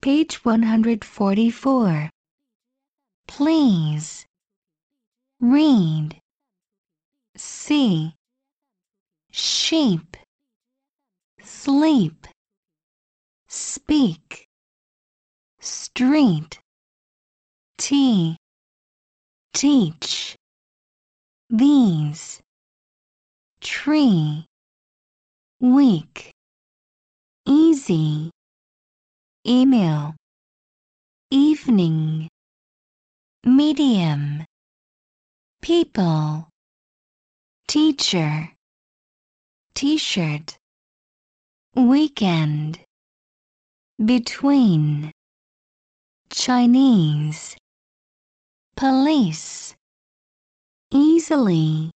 Page 144. Please. Read, see, sheep, sleep, speak, street, tea, teach, these, tree, week, easy, email, evening, medium, people, teacher, t-shirt, weekend, between, Chinese, police, easily,